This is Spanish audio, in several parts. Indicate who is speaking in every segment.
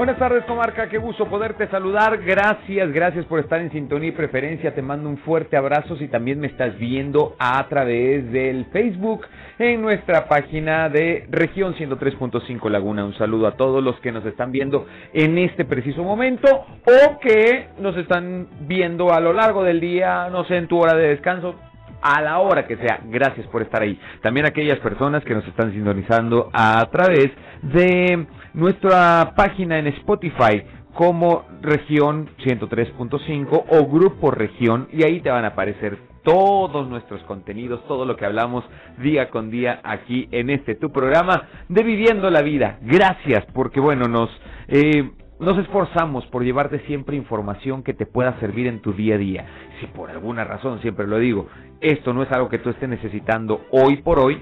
Speaker 1: Buenas tardes, comarca. Qué gusto poderte saludar. Gracias, gracias por estar en sintonía y preferencia. Te mando un fuerte abrazo si también me estás viendo a través del Facebook en nuestra página de región 103.5 Laguna. Un saludo a todos los que nos están viendo en este preciso momento o que nos están viendo a lo largo del día, no sé, en tu hora de descanso a la hora que sea. Gracias por estar ahí. También aquellas personas que nos están sintonizando a través de nuestra página en Spotify como región 103.5 o grupo región y ahí te van a aparecer todos nuestros contenidos, todo lo que hablamos día con día aquí en este tu programa de Viviendo la Vida. Gracias porque bueno, nos eh, nos esforzamos por llevarte siempre información que te pueda servir en tu día a día. Si por alguna razón, siempre lo digo, esto no es algo que tú estés necesitando hoy por hoy,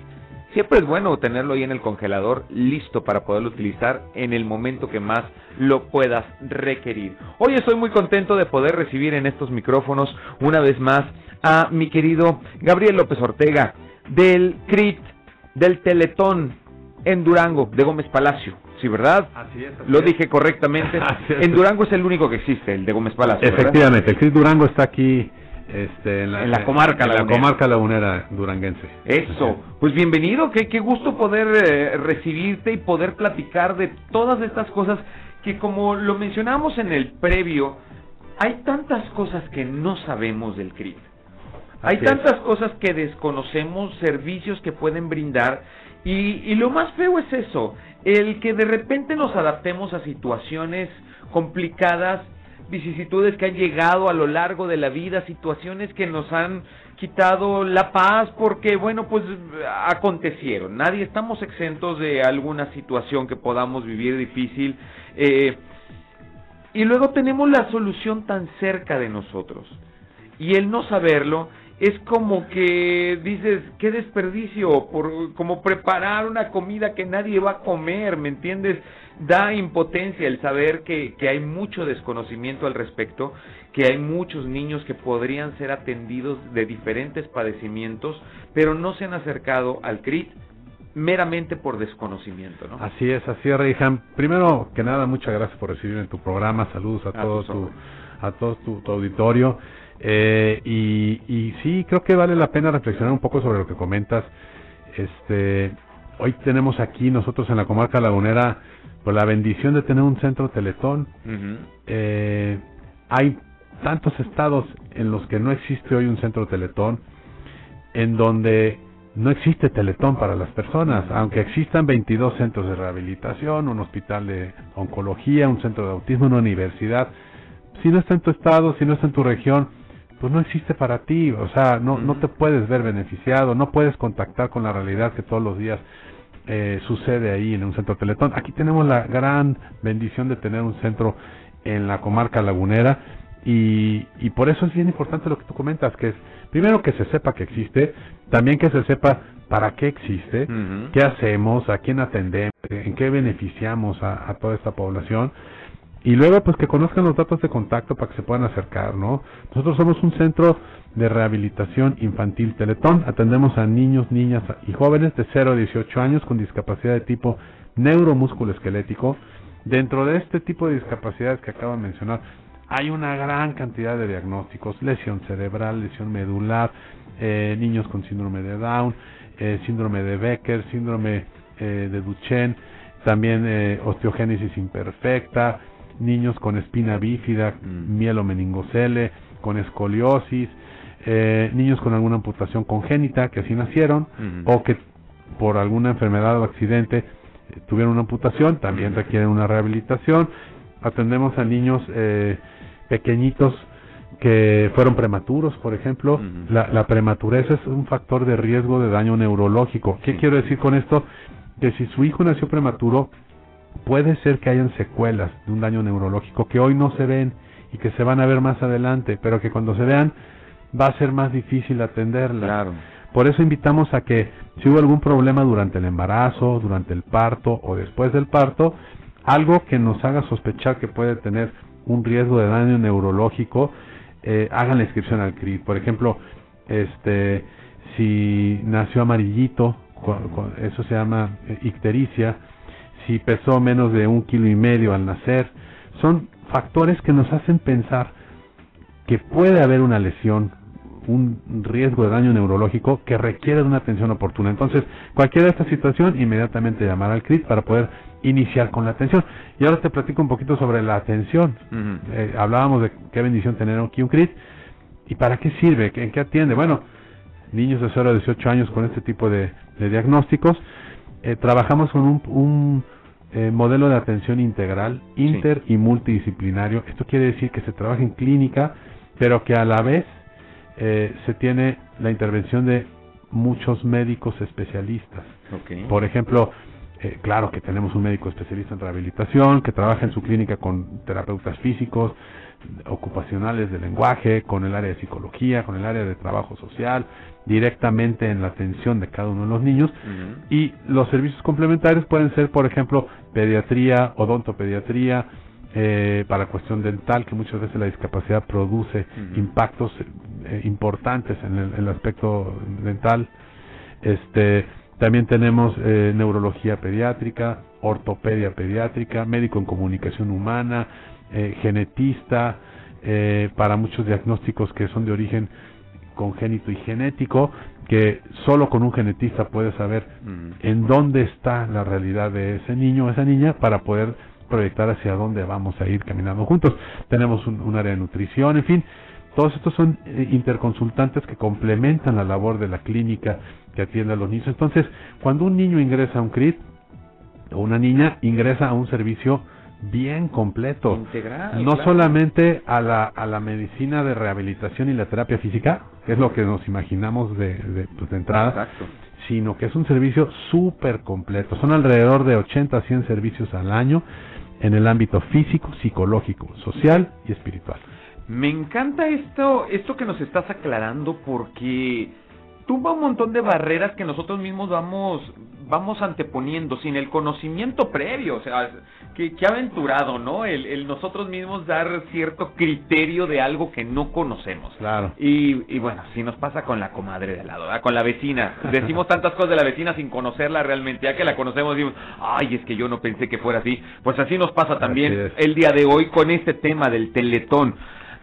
Speaker 1: siempre es bueno tenerlo ahí en el congelador listo para poderlo utilizar en el momento que más lo puedas requerir. Hoy estoy muy contento de poder recibir en estos micrófonos una vez más a mi querido Gabriel López Ortega del CRIT, del Teletón en Durango, de Gómez Palacio. Sí, ¿verdad?
Speaker 2: Así es.
Speaker 1: Lo dije correctamente. En Durango es el único que existe, el de Gómez Palacio.
Speaker 2: Efectivamente, el CRIT Durango está aquí este, en,
Speaker 1: la, comarca
Speaker 2: en la comarca lagunera duranguense.
Speaker 1: Eso, pues bienvenido, qué, qué gusto poder eh, recibirte y poder platicar de todas estas cosas que como lo mencionamos en el previo, hay tantas cosas que no sabemos del CRIT. Hay tantas cosas que desconocemos, servicios que pueden brindar y, y lo más feo es eso, el que de repente nos adaptemos a situaciones complicadas vicisitudes que han llegado a lo largo de la vida, situaciones que nos han quitado la paz porque, bueno, pues acontecieron. Nadie estamos exentos de alguna situación que podamos vivir difícil. Eh, y luego tenemos la solución tan cerca de nosotros. Y el no saberlo es como que dices, qué desperdicio, por, como preparar una comida que nadie va a comer, ¿me entiendes? Da impotencia el saber que, que hay mucho desconocimiento al respecto, que hay muchos niños que podrían ser atendidos de diferentes padecimientos, pero no se han acercado al CRIT meramente por desconocimiento, ¿no?
Speaker 2: Así es, así es, Reijan. Primero que nada, muchas gracias por recibirme en tu programa, saludos a, todo, tu, a todo tu auditorio. Eh, y, y sí, creo que vale la pena reflexionar un poco sobre lo que comentas. Este, hoy tenemos aquí nosotros en la comarca lagunera por pues, la bendición de tener un centro Teletón. eh, hay tantos estados en los que no existe hoy un centro Teletón, en donde no existe Teletón para las personas, aunque existan 22 centros de rehabilitación, un hospital de oncología, un centro de autismo, una universidad. Si no está en tu estado, si no está en tu región, pues no existe para ti, o sea, no, no te puedes ver beneficiado, no puedes contactar con la realidad que todos los días eh, sucede ahí en un centro Teletón. Aquí tenemos la gran bendición de tener un centro en la comarca lagunera y, y por eso es bien importante lo que tú comentas, que es primero que se sepa que existe, también que se sepa para qué existe, qué hacemos, a quién atendemos, en qué beneficiamos a, a toda esta población y luego pues que conozcan los datos de contacto para que se puedan acercar, ¿no? Nosotros somos un centro de rehabilitación infantil Teletón, atendemos a niños, niñas y jóvenes de 0 a 18 años con discapacidad de tipo neuromusculoesquelético. Dentro de este tipo de discapacidades que acabo de mencionar, hay una gran cantidad de diagnósticos, lesión cerebral, lesión medular, eh, niños con síndrome de Down, eh, síndrome de Becker, síndrome eh, de Duchenne, también eh, osteogénesis imperfecta, niños con espina bífida, mm. mielomeningocele, con escoliosis, eh, niños con alguna amputación congénita que así nacieron o que por alguna enfermedad o accidente eh, tuvieron una amputación, también requieren una rehabilitación. Atendemos a niños eh, pequeñitos que fueron prematuros, por ejemplo. la, la, prematurez es un factor de riesgo de daño neurológico. ¿Qué quiero decir con esto? Que si su hijo nació prematuro, puede ser que hayan secuelas de un daño neurológico que hoy no se ven y que se van a ver más adelante, pero que cuando se vean va a ser más difícil atenderlas.
Speaker 1: Claro.
Speaker 2: Por eso invitamos a que si hubo algún problema durante el embarazo, durante el parto o después del parto, algo que nos haga sospechar que puede tener un riesgo de daño neurológico, eh, hagan la inscripción al CRIT. Por ejemplo, este, si nació amarillito, eso se llama eh, ictericia, si pesó menos de un kilo y medio al nacer, son factores que nos hacen pensar que puede haber una lesión, un riesgo de daño neurológico que requiere de una atención oportuna. Entonces, cualquiera de esta situación, inmediatamente llamar al CRIT para poder iniciar con la atención. Y ahora te platico un poquito sobre la atención. Eh, hablábamos de qué bendición tener aquí un CRIT. ¿Y para qué sirve? ¿En qué atiende? Bueno, niños de 0 a 18 años con este tipo de, diagnósticos. Eh, trabajamos con un, eh, modelo de atención integral, inter y multidisciplinario. Esto quiere decir que se trabaja en clínica, pero que a la vez eh, se tiene la intervención de muchos médicos especialistas. Por ejemplo, eh, claro que tenemos un médico especialista en rehabilitación que trabaja en su clínica con terapeutas físicos, ocupacionales de lenguaje, con el área de psicología, con el área de trabajo social, directamente en la atención de cada uno de los niños. Y los servicios complementarios pueden ser, por ejemplo, pediatría, odontopediatría, eh, para cuestión dental, que muchas veces la discapacidad produce impactos eh, importantes en el, aspecto dental. Este, también tenemos eh, neurología pediátrica, ortopedia pediátrica, médico en comunicación humana, genetista, para muchos diagnósticos que son de origen congénito y genético, que solo con un genetista puede saber en dónde está la realidad de ese niño o esa niña para poder proyectar hacia dónde vamos a ir caminando juntos. Tenemos un, área de nutrición, en fin, todos estos son eh, interconsultantes que complementan la labor de la clínica que atiende a los niños. Entonces, cuando un niño ingresa a un CRIT o una niña ingresa a un servicio bien completo,
Speaker 1: Integral,
Speaker 2: no solamente a la, a la medicina de rehabilitación y la terapia física, que es lo que nos imaginamos de, de, pues, de entrada,
Speaker 1: Exacto
Speaker 2: sino que es un servicio súper completo. Son alrededor de 80 a 100 servicios al año en el ámbito físico, psicológico, social y espiritual.
Speaker 1: Me encanta esto, esto que nos estás aclarando porque tumba un montón de barreras que nosotros mismos vamos vamos anteponiendo sin el conocimiento previo, o sea, que, aventurado, ¿no? El, nosotros mismos dar cierto criterio de algo que no conocemos.
Speaker 2: Claro.
Speaker 1: Y, y bueno, si nos pasa con la comadre de al lado, con la vecina. Decimos tantas cosas de la vecina sin conocerla realmente, ya que la conocemos decimos, ay, es que yo no pensé que fuera así. Pues así nos pasa también el día de hoy con este tema del teletón.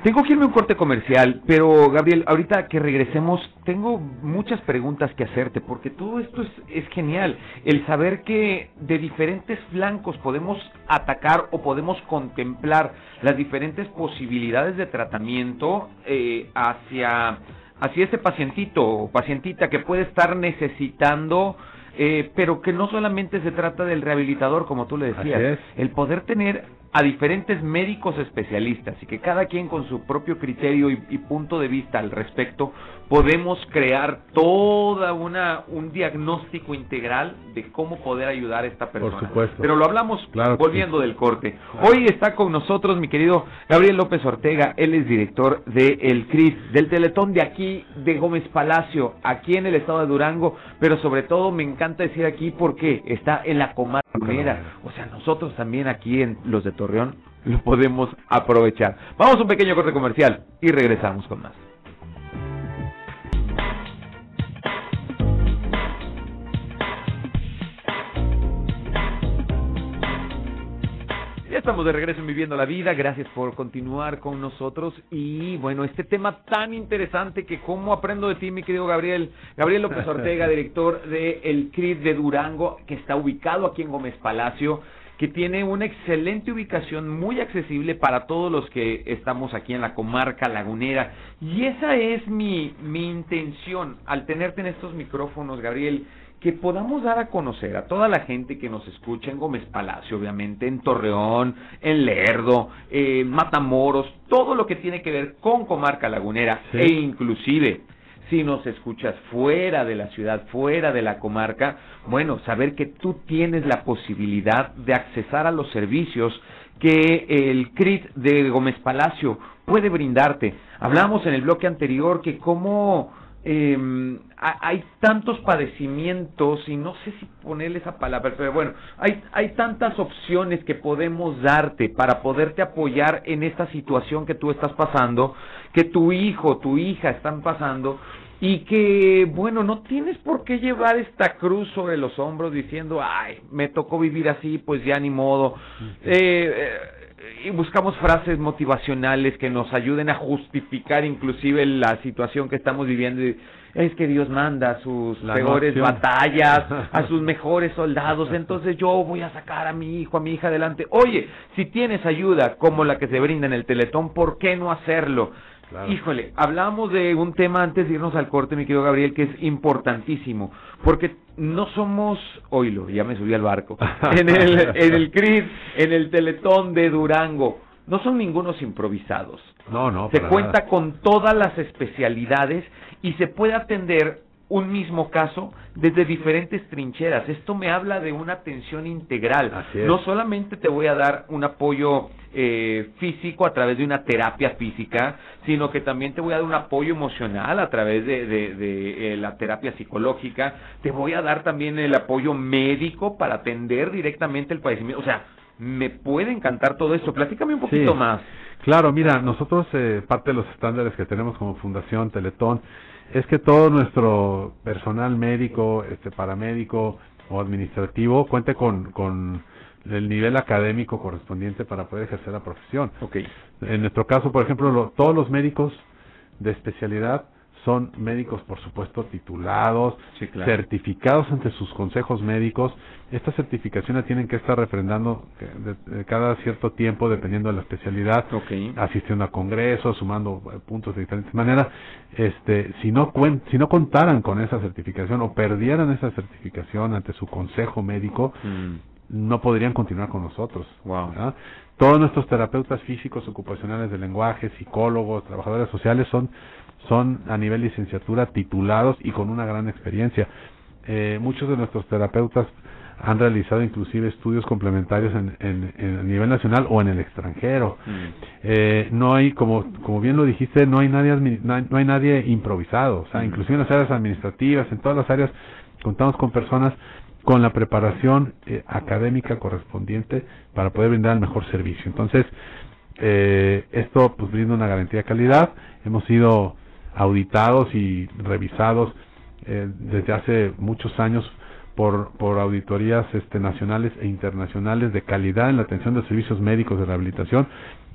Speaker 1: Tengo que irme a un corte comercial, pero Gabriel, ahorita que regresemos, tengo muchas preguntas que hacerte, porque todo esto es, es genial. El saber que de diferentes flancos podemos atacar o podemos contemplar las diferentes posibilidades de tratamiento eh, hacia, hacia ese pacientito o pacientita que puede estar necesitando eh, pero que no solamente se trata del rehabilitador, como tú le decías, el poder tener a diferentes médicos especialistas y que cada quien con su propio criterio y, punto de vista al respecto podemos crear toda una un diagnóstico integral de cómo poder ayudar a esta persona.
Speaker 2: Por supuesto.
Speaker 1: Pero lo hablamos volviendo del corte. Hoy está con nosotros mi querido Gabriel López Ortega, él es director de El CRIS, del Teletón de aquí de Gómez Palacio, aquí en el estado de Durango, pero sobre todo me encanta decir aquí porque está en la comarca o sea, nosotros también aquí en los de Torreón lo podemos aprovechar. Vamos a un pequeño corte comercial y regresamos con más. Estamos de regreso en Viviendo la Vida. Gracias por continuar con nosotros. Y bueno, este tema tan interesante que cómo aprendo de ti, mi querido Gabriel. Gabriel López Ortega, director de El CRID de Durango, que está ubicado aquí en Gómez Palacio que tiene una excelente ubicación muy accesible para todos los que estamos aquí en la comarca lagunera. Y esa es mi, mi intención al tenerte en estos micrófonos, Gabriel, que podamos dar a conocer a toda la gente que nos escucha en Gómez Palacio, obviamente, en Torreón, en Lerdo, en Matamoros, todo lo que tiene que ver con comarca lagunera e inclusive si nos escuchas fuera de la ciudad, fuera de la comarca, bueno, saber que tú tienes la posibilidad de accesar a los servicios que el CRIT de Gómez Palacio puede brindarte. Hablamos en el bloque anterior que cómo eh, hay tantos padecimientos y no sé si ponerle esa palabra, pero bueno, hay, hay tantas opciones que podemos darte para poderte apoyar en esta situación que tú estás pasando, que tu hijo, tu hija están pasando y que, bueno, no tienes por qué llevar esta cruz sobre los hombros diciendo, ay, me tocó vivir así, pues ya ni modo. Eh, eh, y buscamos frases motivacionales que nos ayuden a justificar inclusive la situación que estamos viviendo. Es que Dios manda a sus peores batallas, a sus mejores soldados, entonces yo voy a sacar a mi hijo, a mi hija adelante. Oye, si tienes ayuda como la que se brinda en el Teletón, ¿por qué no hacerlo? Híjole, hablamos de un tema antes de irnos al corte, mi querido Gabriel, que es importantísimo, porque no somos, oílo, ya me subí al barco, en el, en el CRIS, en el Teletón de Durango, no son ningunos improvisados.
Speaker 2: No, no.
Speaker 1: Se cuenta con todas las especialidades y se puede atender un mismo caso desde diferentes trincheras. Esto me habla de una atención integral. No solamente te voy a dar un apoyo eh, físico a través de una terapia física, sino que también te voy a dar un apoyo emocional a través de, de, eh, la terapia psicológica. Te voy a dar también el apoyo médico para atender directamente el padecimiento. O sea, me puede encantar todo esto. Platícame un poquito más.
Speaker 2: Claro, mira, nosotros eh, parte de los estándares que tenemos como Fundación Teletón es que todo nuestro personal médico, este paramédico o administrativo cuente con, con el nivel académico correspondiente para poder ejercer la profesión.
Speaker 1: Okay.
Speaker 2: En nuestro caso, por ejemplo, todos los médicos de especialidad son médicos, por supuesto, titulados, certificados ante sus consejos médicos. Estas certificaciones tienen que estar refrendando cada cierto tiempo, dependiendo de la especialidad, asistiendo a congresos, sumando eh, puntos de diferentes maneras. Este, si no si no contaran con esa certificación o perdieran esa certificación ante su consejo médico, mm. no podrían continuar con nosotros. Todos nuestros terapeutas físicos, ocupacionales de lenguaje, psicólogos, trabajadores sociales son son a nivel licenciatura titulados y con una gran experiencia. Eh, muchos de nuestros terapeutas han realizado inclusive estudios complementarios en, en, a nivel nacional o en el extranjero. Mm. Eh, no hay, como, como bien lo dijiste, no hay nadie, no hay, nadie improvisado. O sea, mm. inclusive en las áreas administrativas, en todas las áreas, contamos con personas con la preparación eh, académica correspondiente para poder brindar el mejor servicio. Entonces, eh, esto pues brinda una garantía de calidad. Hemos sido auditados y revisados eh, desde hace muchos años por, por auditorías este, nacionales e internacionales de calidad en la atención de servicios médicos de rehabilitación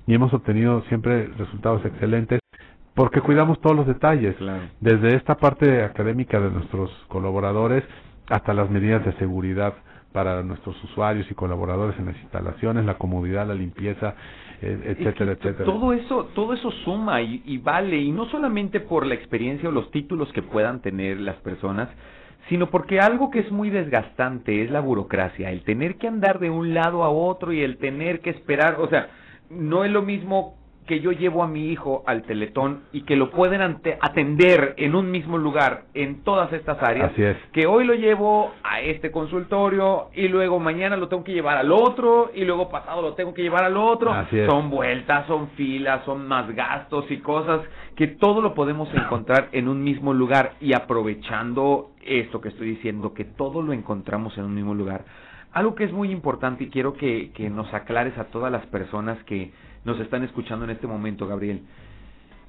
Speaker 2: y hemos obtenido siempre resultados excelentes porque cuidamos todos los detalles, desde esta parte académica de nuestros colaboradores hasta las medidas de seguridad para nuestros usuarios y colaboradores en las instalaciones, la comodidad, la limpieza, eh, etcétera, etcétera.
Speaker 1: Todo eso, todo eso suma y, y vale, y no solamente por la experiencia o los títulos que puedan tener las personas, sino porque algo que es muy desgastante es la burocracia, el tener que andar de un lado a otro y el tener que esperar, o sea, no es lo mismo que yo llevo a mi hijo al teletón y que lo pueden atender en un mismo lugar en todas estas áreas,
Speaker 2: Así es.
Speaker 1: que hoy lo llevo a este consultorio y luego mañana lo tengo que llevar al otro y luego pasado lo tengo que llevar al otro. Son vueltas, son filas, son más gastos y cosas que todo lo podemos encontrar en un mismo lugar y aprovechando esto que estoy diciendo, que todo lo encontramos en un mismo lugar. Algo que es muy importante y quiero que, que nos aclares a todas las personas que nos están escuchando en este momento, Gabriel,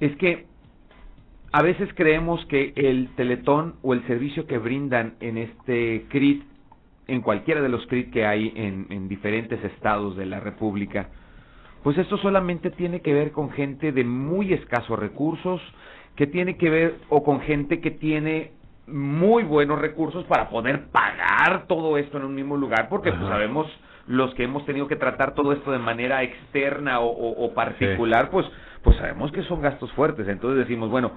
Speaker 1: es que a veces creemos que el teletón o el servicio que brindan en este CRIT, en cualquiera de los CRIT que hay en, en diferentes estados de la República, pues esto solamente tiene que ver con gente de muy escasos recursos, que tiene que ver o con gente que tiene muy buenos recursos para poder pagar todo esto en un mismo lugar, porque pues sabemos los que hemos tenido que tratar todo esto de manera externa o, particular, pues, pues sabemos que son gastos fuertes. Entonces decimos, bueno,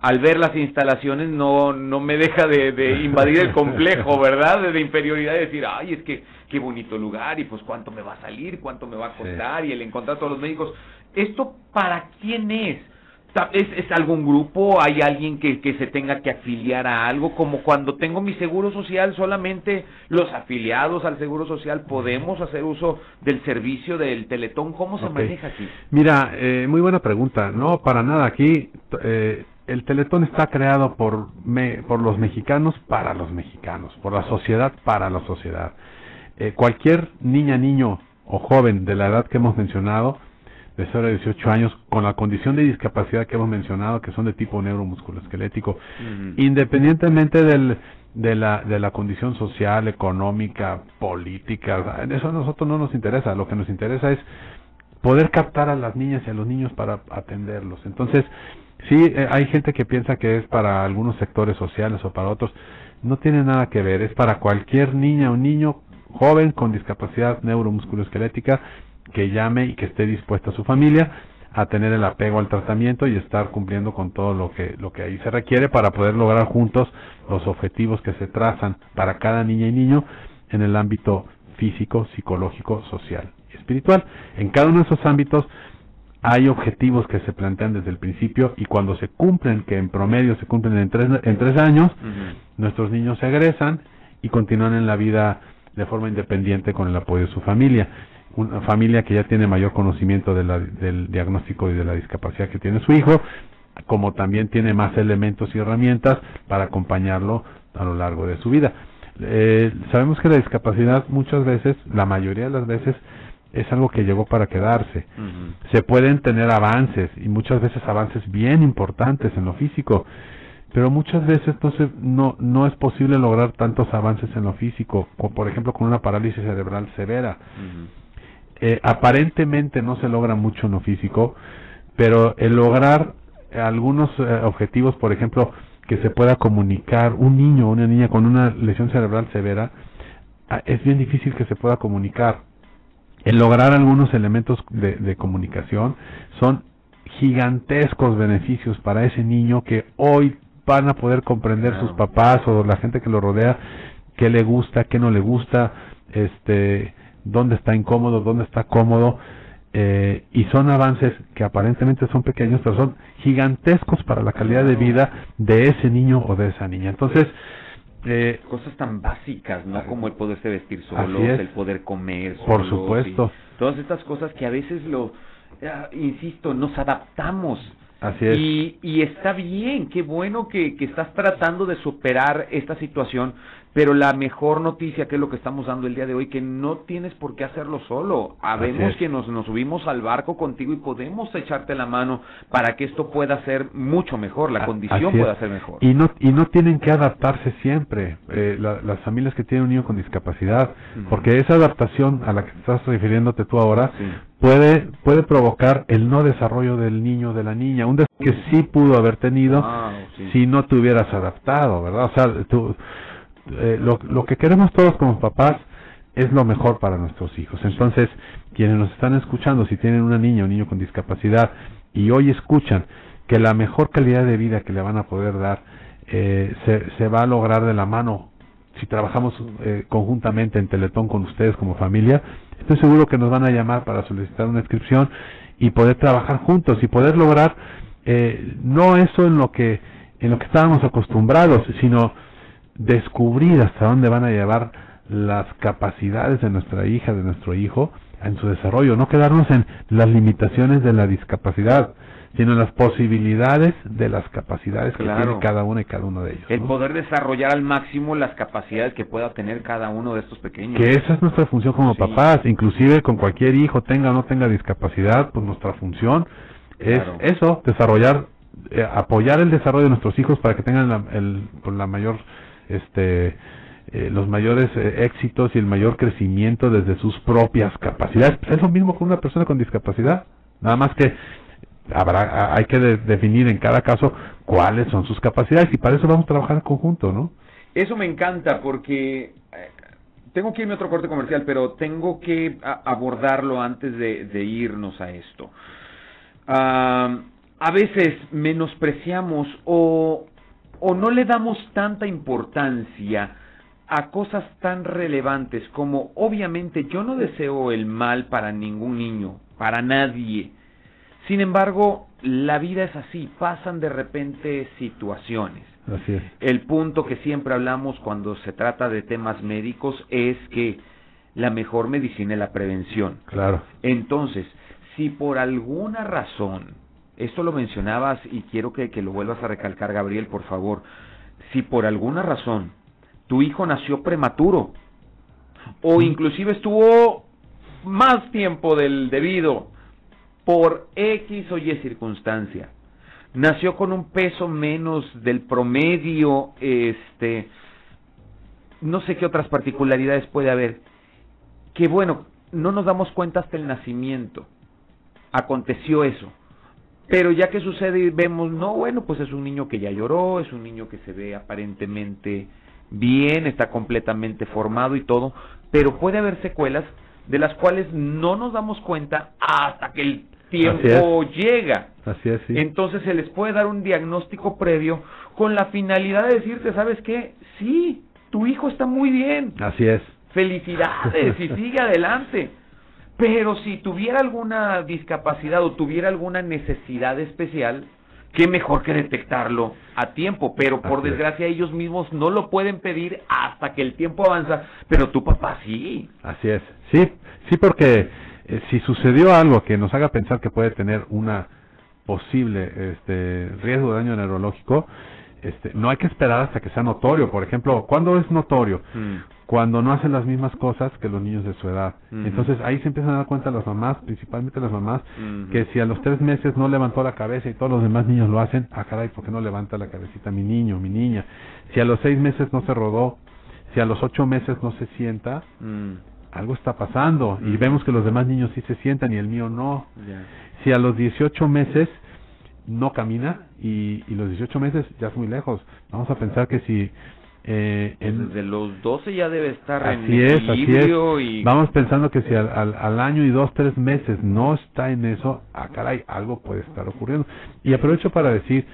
Speaker 1: al ver las instalaciones no, no me deja de, invadir el complejo, ¿verdad? De, inferioridad, de decir, ay, es que qué bonito lugar y pues cuánto me va a salir, cuánto me va a costar y el encontrar todos los médicos. ¿Esto para quién es? ¿Es, ¿Es, algún grupo? ¿Hay alguien que, que se tenga que afiliar a algo? Como cuando tengo mi seguro social, solamente los afiliados al seguro social podemos hacer uso del servicio del Teletón. ¿Cómo se maneja aquí?
Speaker 2: Mira, eh, muy buena pregunta. No, para nada. Aquí eh, el Teletón está creado por, por los mexicanos para los mexicanos, por la sociedad para la sociedad. Eh, cualquier niña, niño o joven de la edad que hemos mencionado, de 0 a 18 años, con la condición de discapacidad que hemos mencionado, que son de tipo neuromusculoesquelético, independientemente del, de, la, de la condición social, económica, política, eso a nosotros no nos interesa, lo que nos interesa es poder captar a las niñas y a los niños para atenderlos. Entonces, sí, eh, hay gente que piensa que es para algunos sectores sociales o para otros, no tiene nada que ver, es para cualquier niña o niño joven con discapacidad neuromusculoesquelética que llame y que esté dispuesta su familia a tener el apego al tratamiento y estar cumpliendo con todo lo que lo que ahí se requiere para poder lograr juntos los objetivos que se trazan para cada niña y niño en el ámbito físico, psicológico, social y espiritual. En cada uno de esos ámbitos hay objetivos que se plantean desde el principio y cuando se cumplen, que en promedio se cumplen en tres, en tres años, nuestros niños se egresan y continúan en la vida de forma independiente con el apoyo de su familia. Una familia que ya tiene mayor conocimiento del diagnóstico y de la discapacidad que tiene su hijo, como también tiene más elementos y herramientas para acompañarlo a lo largo de su vida. Eh, sabemos que la discapacidad muchas veces, la mayoría de las veces, es algo que llegó para quedarse. Se pueden tener avances y muchas veces avances bien importantes en lo físico, pero muchas veces entonces no, no es posible lograr tantos avances en lo físico, como por ejemplo con una parálisis cerebral severa. Eh, aparentemente no se logra mucho en lo físico, pero el lograr algunos eh, objetivos, por ejemplo, que se pueda comunicar un niño o una niña con una lesión cerebral severa, ah, es bien difícil que se pueda comunicar. El lograr algunos elementos de, de comunicación son gigantescos beneficios para ese niño que hoy van a poder comprender sus papás o la gente que lo rodea qué le gusta, qué no le gusta, este, dónde está incómodo, dónde está cómodo, eh, y son avances que aparentemente son pequeños, pero son gigantescos para la calidad de vida de ese niño o de esa niña. Entonces,
Speaker 1: eh, cosas tan básicas, ¿no? Como el poderse vestir solo, el poder comer
Speaker 2: Por supuesto.
Speaker 1: todas estas cosas que a veces lo, insisto, nos adaptamos
Speaker 2: Así es.
Speaker 1: Y, y está bien, qué bueno que, que estás tratando de superar esta situación, pero la mejor noticia, que es lo que estamos dando el día de hoy, que no tienes por qué hacerlo solo. Habemos que nos, nos subimos al barco contigo y podemos echarte la mano para que esto pueda ser mucho mejor, la condición pueda ser mejor.
Speaker 2: Y no, y no tienen que adaptarse siempre, eh, las familias que tienen un niño con discapacidad, porque esa adaptación a la que estás refiriéndote tú ahora puede, puede provocar el no desarrollo del niño o de la niña, un desarrollo que sí pudo haber tenido ah, si no te hubieras adaptado, ¿verdad? O sea, tú eh, lo, que queremos todos como papás es lo mejor para nuestros hijos. Entonces, quienes nos están escuchando, si tienen una niña o un niño con discapacidad y hoy escuchan que la mejor calidad de vida que le van a poder dar eh, se, se va a lograr de la mano si trabajamos eh, conjuntamente en Teletón con ustedes como familia, estoy seguro que nos van a llamar para solicitar una inscripción y poder trabajar juntos y poder lograr eh, no eso en lo que en lo que estábamos acostumbrados, sino descubrir hasta dónde van a llevar las capacidades de nuestra hija, de nuestro hijo, en su desarrollo, no quedarnos en las limitaciones de la discapacidad, sino en las posibilidades de las capacidades que tiene cada uno y cada uno de ellos.
Speaker 1: El poder desarrollar al máximo las capacidades que pueda tener cada uno de estos pequeños.
Speaker 2: Que esa es nuestra función como papás, inclusive con cualquier hijo, tenga o no tenga discapacidad, pues nuestra función es eso, desarrollar, eh, apoyar el desarrollo de nuestros hijos para que tengan la, el, pues, la mayor este eh, los mayores eh, éxitos y el mayor crecimiento desde sus propias capacidades. es lo mismo con una persona con discapacidad, nada más que habrá hay que definir en cada caso cuáles son sus capacidades y para eso vamos a trabajar en conjunto, ¿no?
Speaker 1: Eso me encanta porque eh, tengo que irme a otro corte comercial, pero tengo que abordarlo antes de, irnos a esto. Ah, a veces menospreciamos o o no le damos tanta importancia a cosas tan relevantes como obviamente yo no deseo el mal para ningún niño, para nadie. Sin embargo, la vida es así, pasan de repente situaciones.
Speaker 2: Así es.
Speaker 1: El punto que siempre hablamos cuando se trata de temas médicos es que la mejor medicina es la prevención.
Speaker 2: Claro.
Speaker 1: Entonces, si por alguna razón esto lo mencionabas y quiero que, que lo vuelvas a recalcar, Gabriel, por favor. Si por alguna razón tu hijo nació prematuro o inclusive estuvo más tiempo del debido por X o Y circunstancia, nació con un peso menos del promedio, este, no sé qué otras particularidades puede haber, que bueno, no nos damos cuenta hasta el nacimiento, aconteció eso, pero ya que sucede y vemos, no, bueno, pues es un niño que ya lloró, es un niño que se ve aparentemente bien, está completamente formado y todo, pero puede haber secuelas de las cuales no nos damos cuenta hasta que el tiempo llega.
Speaker 2: Así es, sí.
Speaker 1: Entonces se les puede dar un diagnóstico previo con la finalidad de decirte, ¿sabes qué? Sí, tu hijo está muy bien.
Speaker 2: Así es.
Speaker 1: Felicidades y sigue adelante. Pero si tuviera alguna discapacidad o tuviera alguna necesidad especial, qué mejor que detectarlo a tiempo, pero por desgracia ellos mismos no lo pueden pedir hasta que el tiempo avanza, pero tu papá sí.
Speaker 2: Así es, sí, sí porque eh, si sucedió algo que nos haga pensar que puede tener una posible este, riesgo de daño neurológico, este, no hay que esperar hasta que sea notorio. Por ejemplo, ¿cuándo es notorio? Mm. Cuando no hacen las mismas cosas que los niños de su edad. Entonces ahí se empiezan a dar cuenta las mamás, principalmente las mamás, que si a los tres meses no levantó la cabeza y todos los demás niños lo hacen, ah caray, ¿por qué no levanta la cabecita mi niño, mi niña? Si a los seis meses no se rodó, si a los ocho meses no se sienta, mm. algo está pasando y vemos que los demás niños sí se sientan y el mío no. Si a los 18 meses no camina y, y los 18 meses ya es muy lejos, vamos a pensar que si
Speaker 1: eh, en, Desde los 12 ya debe estar
Speaker 2: así en es, así es. Y... Vamos pensando que si al, al, al, año y dos, tres meses no está en eso, ah, caray, algo puede estar ocurriendo. Y aprovecho para decir,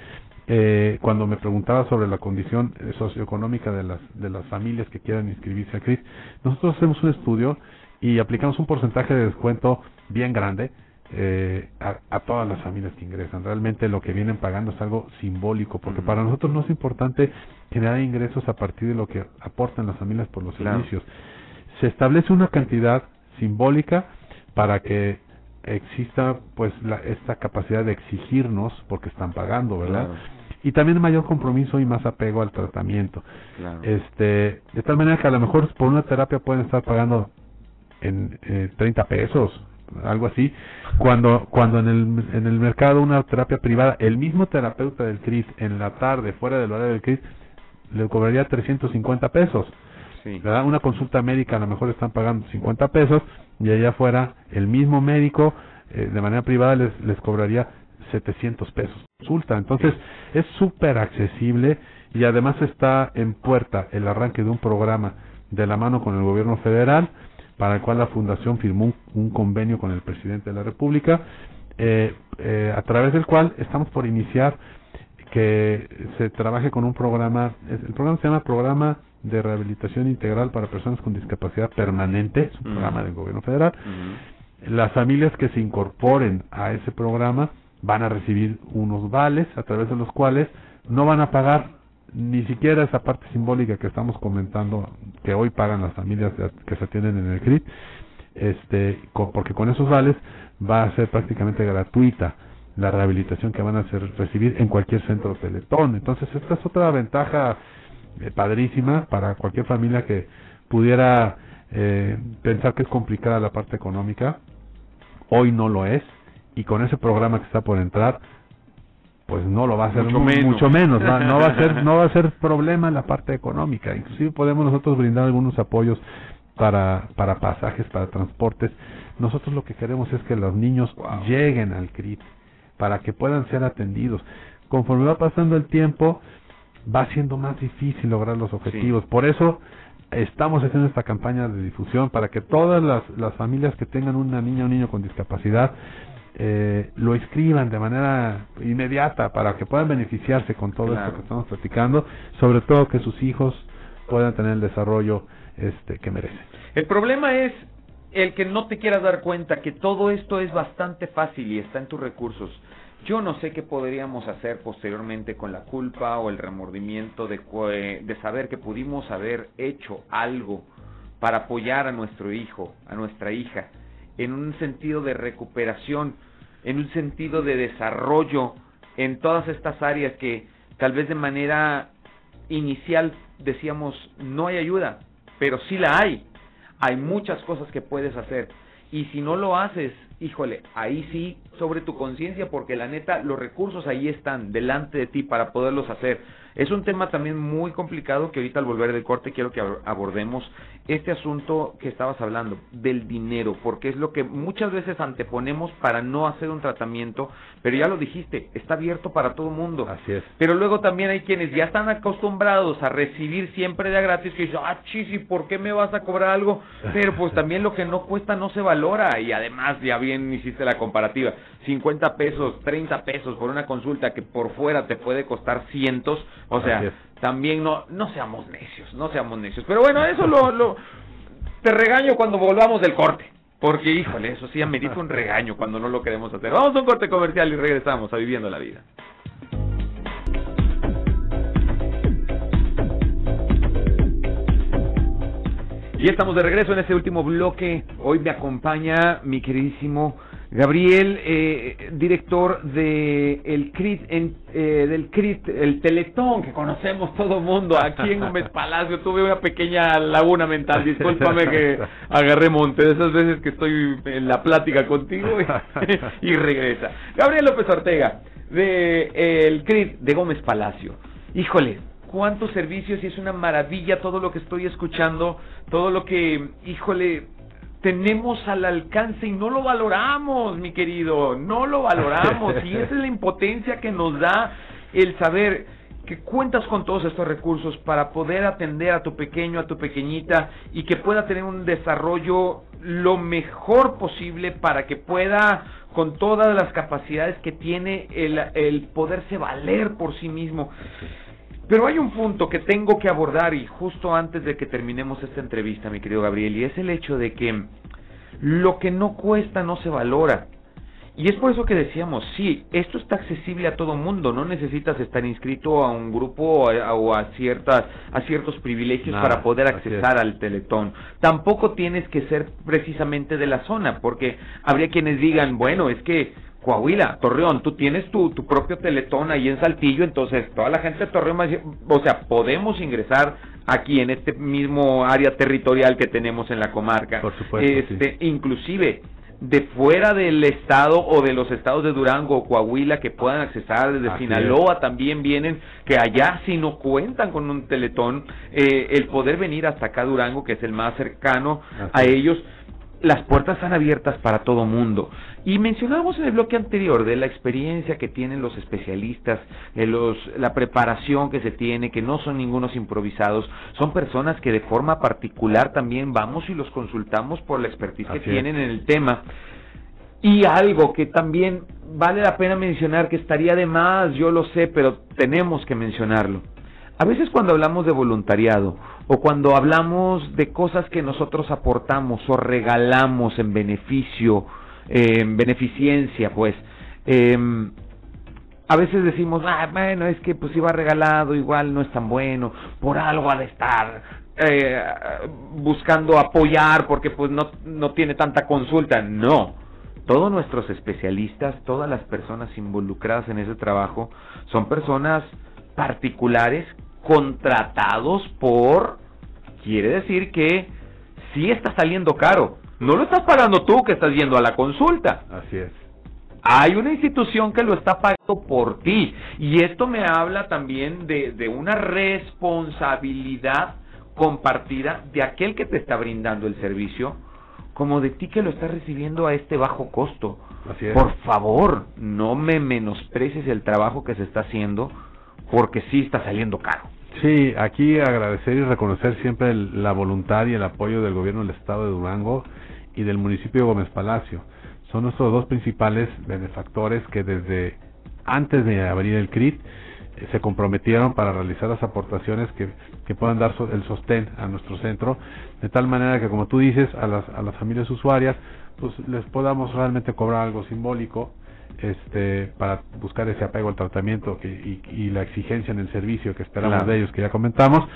Speaker 2: eh, cuando me preguntaba sobre la condición socioeconómica de las, de las familias que quieran inscribirse a CRIS, nosotros hacemos un estudio y aplicamos un porcentaje de descuento bien grande eh, a, todas las familias que ingresan. Realmente lo que vienen pagando es algo simbólico, porque para nosotros no es importante generar ingresos a partir de lo que aportan las familias por los servicios. Se establece una cantidad simbólica para que exista pues la, esta capacidad de exigirnos porque están pagando, ¿verdad? Y también mayor compromiso y más apego al tratamiento. Este, de tal manera que a lo mejor por una terapia pueden estar pagando en eh, 30 pesos, algo así, cuando cuando en el en el mercado una terapia privada, el mismo terapeuta del CRIS en la tarde fuera del horario del CRIS le cobraría 350 pesos. ¿verdad? Una consulta médica a lo mejor están pagando 50 pesos y allá afuera el mismo médico eh, de manera privada les, les cobraría 700 pesos consulta. Entonces es súper accesible y además está en puerta el arranque de un programa de la mano con el gobierno federal para el cual la fundación firmó un, convenio con el presidente de la República eh, eh, a través del cual estamos por iniciar que se trabaje con un programa, el programa se llama Programa de Rehabilitación Integral para Personas con Discapacidad Permanente, es un programa del gobierno federal. Las familias que se incorporen a ese programa van a recibir unos vales a través de los cuales no van a pagar ni siquiera esa parte simbólica que estamos comentando que hoy pagan las familias que se atienden en el CRIT, este, porque con esos vales va a ser prácticamente gratuita la rehabilitación que van a hacer, recibir en cualquier centro Teletón. Entonces, esta es otra ventaja eh, padrísima para cualquier familia que pudiera eh, pensar que es complicada la parte económica. Hoy no lo es y con ese programa que está por entrar pues no lo va a hacer mucho menos, mucho menos no va a ser no va a ser problema la parte económica. Inclusive podemos nosotros brindar algunos apoyos para para pasajes para transportes. Nosotros lo que queremos es que los niños lleguen al CRIT para que puedan ser atendidos. Conforme va pasando el tiempo va siendo más difícil lograr los objetivos. Por eso estamos haciendo esta campaña de difusión para que todas las, las familias que tengan una niña o un niño con discapacidad eh, lo escriban de manera inmediata para que puedan beneficiarse con todo esto que estamos platicando, sobre todo que sus hijos puedan tener el desarrollo este que merecen.
Speaker 1: El problema es el que no te quieras dar cuenta que todo esto es bastante fácil y está en tus recursos. Yo no sé qué podríamos hacer posteriormente con la culpa o el remordimiento de, de saber que pudimos haber hecho algo para apoyar a nuestro hijo, a nuestra hija, en un sentido de recuperación. en un sentido de desarrollo en todas estas áreas que tal vez de manera inicial decíamos no hay ayuda, pero sí la hay. Hay muchas cosas que puedes hacer. Y si no lo haces, híjole, ahí sí, sobre tu conciencia, porque la neta, los recursos ahí están delante de ti para poderlos hacer. Es un tema también muy complicado que ahorita al volver del corte quiero que abordemos este asunto que estabas hablando, del dinero, porque es lo que muchas veces anteponemos para no hacer un tratamiento, pero ya lo dijiste, está abierto para todo mundo.
Speaker 2: Así es.
Speaker 1: Pero luego también hay quienes ya están acostumbrados a recibir siempre de gratis, que dicen, ah, chis, ¿y por qué me vas a cobrar algo? Pero pues también lo que no cuesta no se valora, y además ya bien hiciste la comparativa, 50 pesos, 30 pesos por una consulta que por fuera te puede costar cientos, o sea, también no, no seamos necios, no seamos necios. Pero bueno, eso lo, lo te regaño cuando volvamos del corte. Porque, híjole, eso sí amerita un regaño cuando no lo queremos hacer. Vamos a un corte comercial y regresamos a Viviendo la Vida. Y estamos de regreso en este último bloque. Hoy me acompaña mi queridísimo Gabriel, eh, director de el CRIT, eh, del CRIT, el Teletón que conocemos todo el mundo aquí en Gómez Palacio. Tuve una pequeña laguna mental, discúlpame que agarré monte de esas veces que estoy en la plática contigo y, regresa. Gabriel López Ortega, de eh, el CRIT de Gómez Palacio. Híjole, cuántos servicios y es una maravilla todo lo que estoy escuchando, todo lo que, híjole, tenemos al alcance y no lo valoramos, mi querido, no lo valoramos. y esa es la impotencia que nos da el saber que cuentas con todos estos recursos para poder atender a tu pequeño, a tu pequeñita y que pueda tener un desarrollo lo mejor posible para que pueda con todas las capacidades que tiene el, el poderse valer por sí mismo. Pero hay un punto que tengo que abordar y justo antes de que terminemos esta entrevista, mi querido Gabriel, y es el hecho de que lo que no cuesta no se valora. Y es por eso que decíamos, sí, esto está accesible a todo mundo, no necesitas estar inscrito a un grupo o a, ciertas a ciertos privilegios para poder accesar al Teletón. Tampoco tienes que ser precisamente de la zona, porque habría quienes digan, bueno, es que Coahuila, Torreón, tú tienes tu, tu propio teletón ahí en Saltillo, entonces toda la gente de Torreón, o sea, podemos ingresar aquí en este mismo área territorial que tenemos en la comarca.
Speaker 2: Por supuesto.
Speaker 1: Este, Inclusive de fuera del estado o de los estados de Durango o Coahuila que puedan accesar desde Sinaloa también vienen que allá si no cuentan con un teletón eh, el poder venir hasta acá Durango que es el más cercano a ellos las puertas están abiertas para todo mundo. Y mencionábamos en el bloque anterior de la experiencia que tienen los especialistas, de los, la preparación que se tiene, que no son ningunos improvisados, son personas que de forma particular también vamos y los consultamos por la expertise que tienen en el tema. Y algo que también vale la pena mencionar, que estaría de más, yo lo sé, pero tenemos que mencionarlo. A veces cuando hablamos de voluntariado o cuando hablamos de cosas que nosotros aportamos o regalamos en beneficio, en beneficencia, pues, em, a veces decimos, ah, bueno, es que pues iba regalado, igual no es tan bueno, por algo ha de estar eh, buscando apoyar porque pues no, no tiene tanta consulta. No, todos nuestros especialistas, todas las personas involucradas en ese trabajo son personas particulares contratados por, quiere decir que sí está saliendo caro. No lo estás pagando tú que estás yendo a la consulta.
Speaker 2: Así es.
Speaker 1: Hay una institución que lo está pagando por ti. Y esto me habla también de, de una responsabilidad compartida de aquel que te está brindando el servicio, como de ti que lo estás recibiendo a este bajo costo.
Speaker 2: Así es.
Speaker 1: Por favor, no me menosprecies el trabajo que se está haciendo porque sí está saliendo caro.
Speaker 2: Sí, aquí agradecer y reconocer siempre la voluntad y el apoyo del gobierno del estado de Durango y del municipio de Gómez Palacio. Son nuestros dos principales benefactores que desde antes de abrir el CRIT eh, se comprometieron para realizar las aportaciones que, que puedan dar el sostén a nuestro centro, de tal manera que, como tú dices, a las, a las familias usuarias, pues les podamos realmente cobrar algo simbólico este, para buscar ese apego al tratamiento que, y, la exigencia en el servicio que esperamos de ellos, que ya comentamos,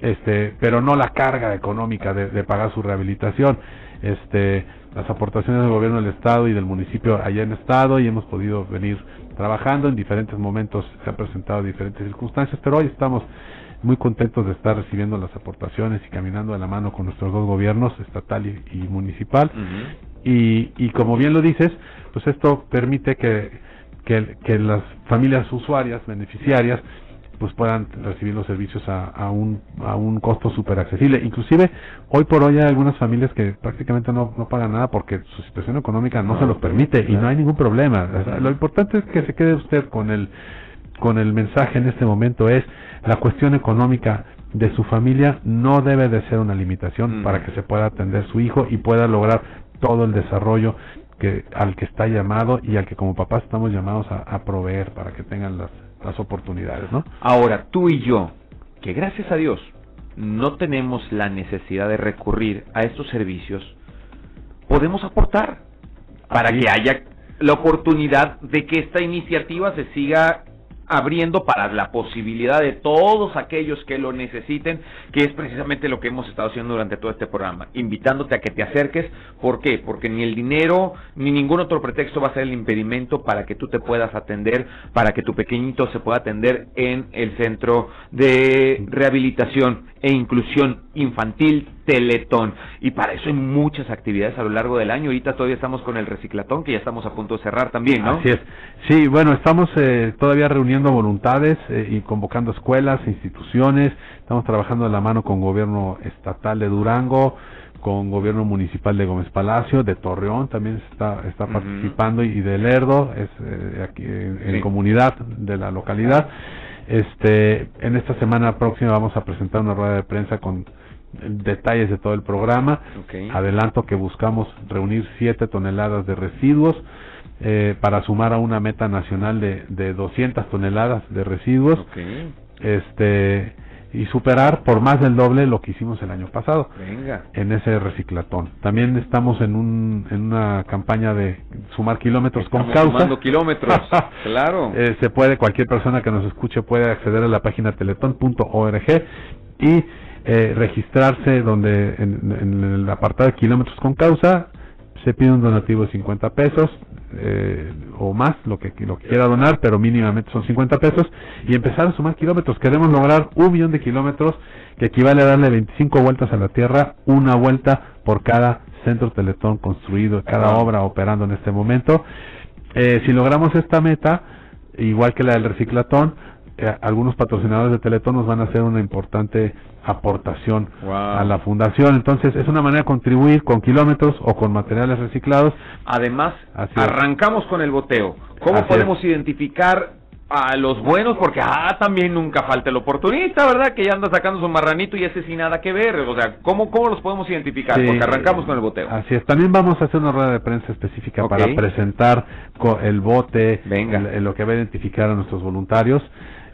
Speaker 2: este, pero no la carga económica de, de pagar su rehabilitación. Este, las aportaciones del gobierno del estado y del municipio allá en estado y hemos podido venir trabajando en diferentes momentos se han presentado diferentes circunstancias pero hoy estamos muy contentos de estar recibiendo las aportaciones y caminando de la mano con nuestros dos gobiernos estatal y, municipal y, y como bien lo dices pues esto permite que, que, que las familias usuarias beneficiarias pues puedan recibir los servicios a, a un, a un costo súper accesible. Inclusive, hoy por hoy hay algunas familias que prácticamente no, no pagan nada porque su situación económica no, se lo permite y no hay ningún problema. lo importante es que se quede usted con el, con el mensaje en este momento es la cuestión económica de su familia no debe de ser una limitación mm. para que se pueda atender su hijo y pueda lograr todo el desarrollo que al que está llamado y al que como papás estamos llamados a, a proveer para que tengan las las oportunidades, ¿no?
Speaker 1: Ahora, tú y yo, que gracias a Dios no tenemos la necesidad de recurrir a estos servicios, podemos aportar para que haya la oportunidad de que esta iniciativa se siga abriendo para la posibilidad de todos aquellos que lo necesiten, que es precisamente lo que hemos estado haciendo durante todo este programa, invitándote a que te acerques. ¿Por qué? Porque ni el dinero ni ningún otro pretexto va a ser el impedimento para que tú te puedas atender, para que tu pequeñito se pueda atender en el centro de rehabilitación e inclusión infantil Teletón. Y para eso hay muchas actividades a lo largo del año. Ahorita todavía estamos con el reciclatón, que ya estamos a punto de cerrar también, ¿no?
Speaker 2: Así es. Sí, bueno, estamos eh, todavía reuniendo voluntades eh, y convocando escuelas, instituciones. Estamos trabajando de la mano con gobierno estatal de Durango, con gobierno municipal de Gómez Palacio, de Torreón también está, está participando y de Lerdo, es eh, aquí en, comunidad de la localidad. Este, en esta semana próxima vamos a presentar una rueda de prensa con detalles de todo el programa. Adelanto que buscamos reunir 7 toneladas de residuos eh, para sumar a una meta nacional de, de 200 toneladas de residuos. Este y superar por más del doble lo que hicimos el año pasado en ese reciclatón. También estamos en, un, en una campaña de sumar kilómetros con causa.
Speaker 1: Sumando kilómetros, claro.
Speaker 2: Eh, se puede, cualquier persona que nos escuche puede acceder a la página teletón.org y eh, registrarse donde en, el apartado de kilómetros con causa se pide un donativo de 50 pesos eh, o más, lo que, lo que quiera donar, pero mínimamente son 50 pesos, y empezar a sumar kilómetros. Queremos lograr un millón de kilómetros, que equivale a darle 25 vueltas a la Tierra, una vuelta por cada centro Teletón construido, cada obra operando en este momento. Eh, si logramos esta meta, igual que la del reciclatón, eh, algunos patrocinadores de Teletón nos van a hacer una importante aportación a la fundación. Entonces, es una manera de contribuir con kilómetros o con materiales reciclados.
Speaker 1: Además, arrancamos con el boteo. ¿Cómo podemos identificar a los buenos? Porque ah, también nunca falta el oportunista, ¿verdad? Que ya anda sacando su marranito y ese sin nada que ver. O sea, ¿cómo, cómo los podemos identificar? Porque arrancamos con el boteo.
Speaker 2: Así es. También vamos a hacer una rueda de prensa específica para presentar el bote, Venga. lo que va a identificar a nuestros voluntarios.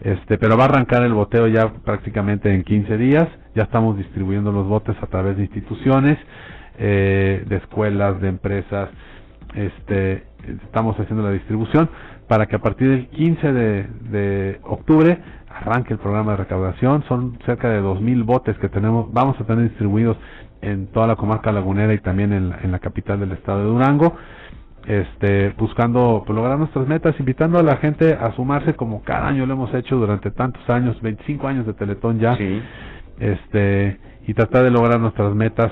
Speaker 2: Este, pero va a arrancar el boteo ya prácticamente en 15 días. Ya estamos distribuyendo los botes a través de instituciones, eh, de escuelas, de empresas. Este, estamos haciendo la distribución para que a partir del 15 de, de octubre arranque el programa de recaudación. Son cerca de 2.000 botes que tenemos, vamos a tener distribuidos en toda la comarca lagunera y también en en la capital del estado de Durango este, buscando pues, lograr nuestras metas, invitando a la gente a sumarse como cada año lo hemos hecho durante tantos años, 25 años de Teletón ya, este, y tratar de lograr nuestras metas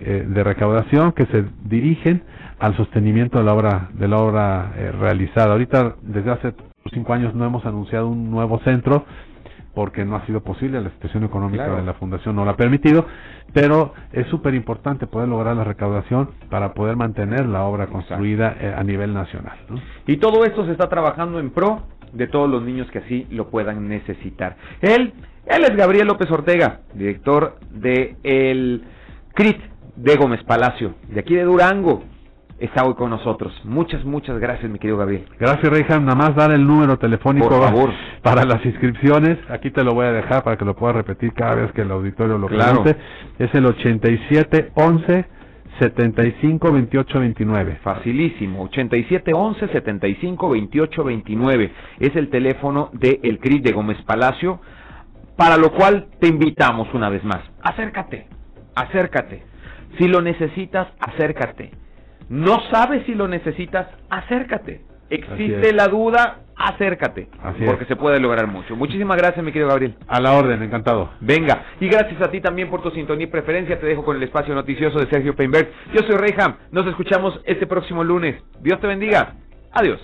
Speaker 2: eh, de recaudación que se dirigen al sostenimiento de la obra de la obra eh, realizada. Ahorita desde hace cinco años no hemos anunciado un nuevo centro porque no ha sido posible, la situación económica de la fundación no lo ha permitido, pero es súper importante poder lograr la recaudación para poder mantener la obra construida eh, a nivel nacional.
Speaker 1: Y todo esto se está trabajando en pro de todos los niños que así lo puedan necesitar. Él, él es Gabriel López Ortega, director de el CRIT de Gómez Palacio, de aquí de Durango está hoy con nosotros. Muchas, muchas gracias, mi querido Gabriel.
Speaker 2: Gracias, Reija. Nada más dar el número telefónico
Speaker 1: favor.
Speaker 2: para las inscripciones. Aquí te lo voy a dejar para que lo puedas repetir cada vez que el auditorio lo claro. Es el 87 11 75 28 29.
Speaker 1: Facilísimo. 87 11 75 28 29. Es el teléfono de el CRIS de Gómez Palacio para lo cual te invitamos una vez más. Acércate, acércate. Si lo necesitas, acércate. No sabes si lo necesitas, acércate. Existe la duda, acércate.
Speaker 2: Así
Speaker 1: porque
Speaker 2: es.
Speaker 1: se puede lograr mucho. Muchísimas gracias, mi querido Gabriel.
Speaker 2: A la orden, encantado.
Speaker 1: Venga, y gracias a ti también por tu sintonía y preferencia. Te dejo con el espacio noticioso de Sergio Peinberg. Yo soy Reyham. Nos escuchamos este próximo lunes. Dios te bendiga. Adiós.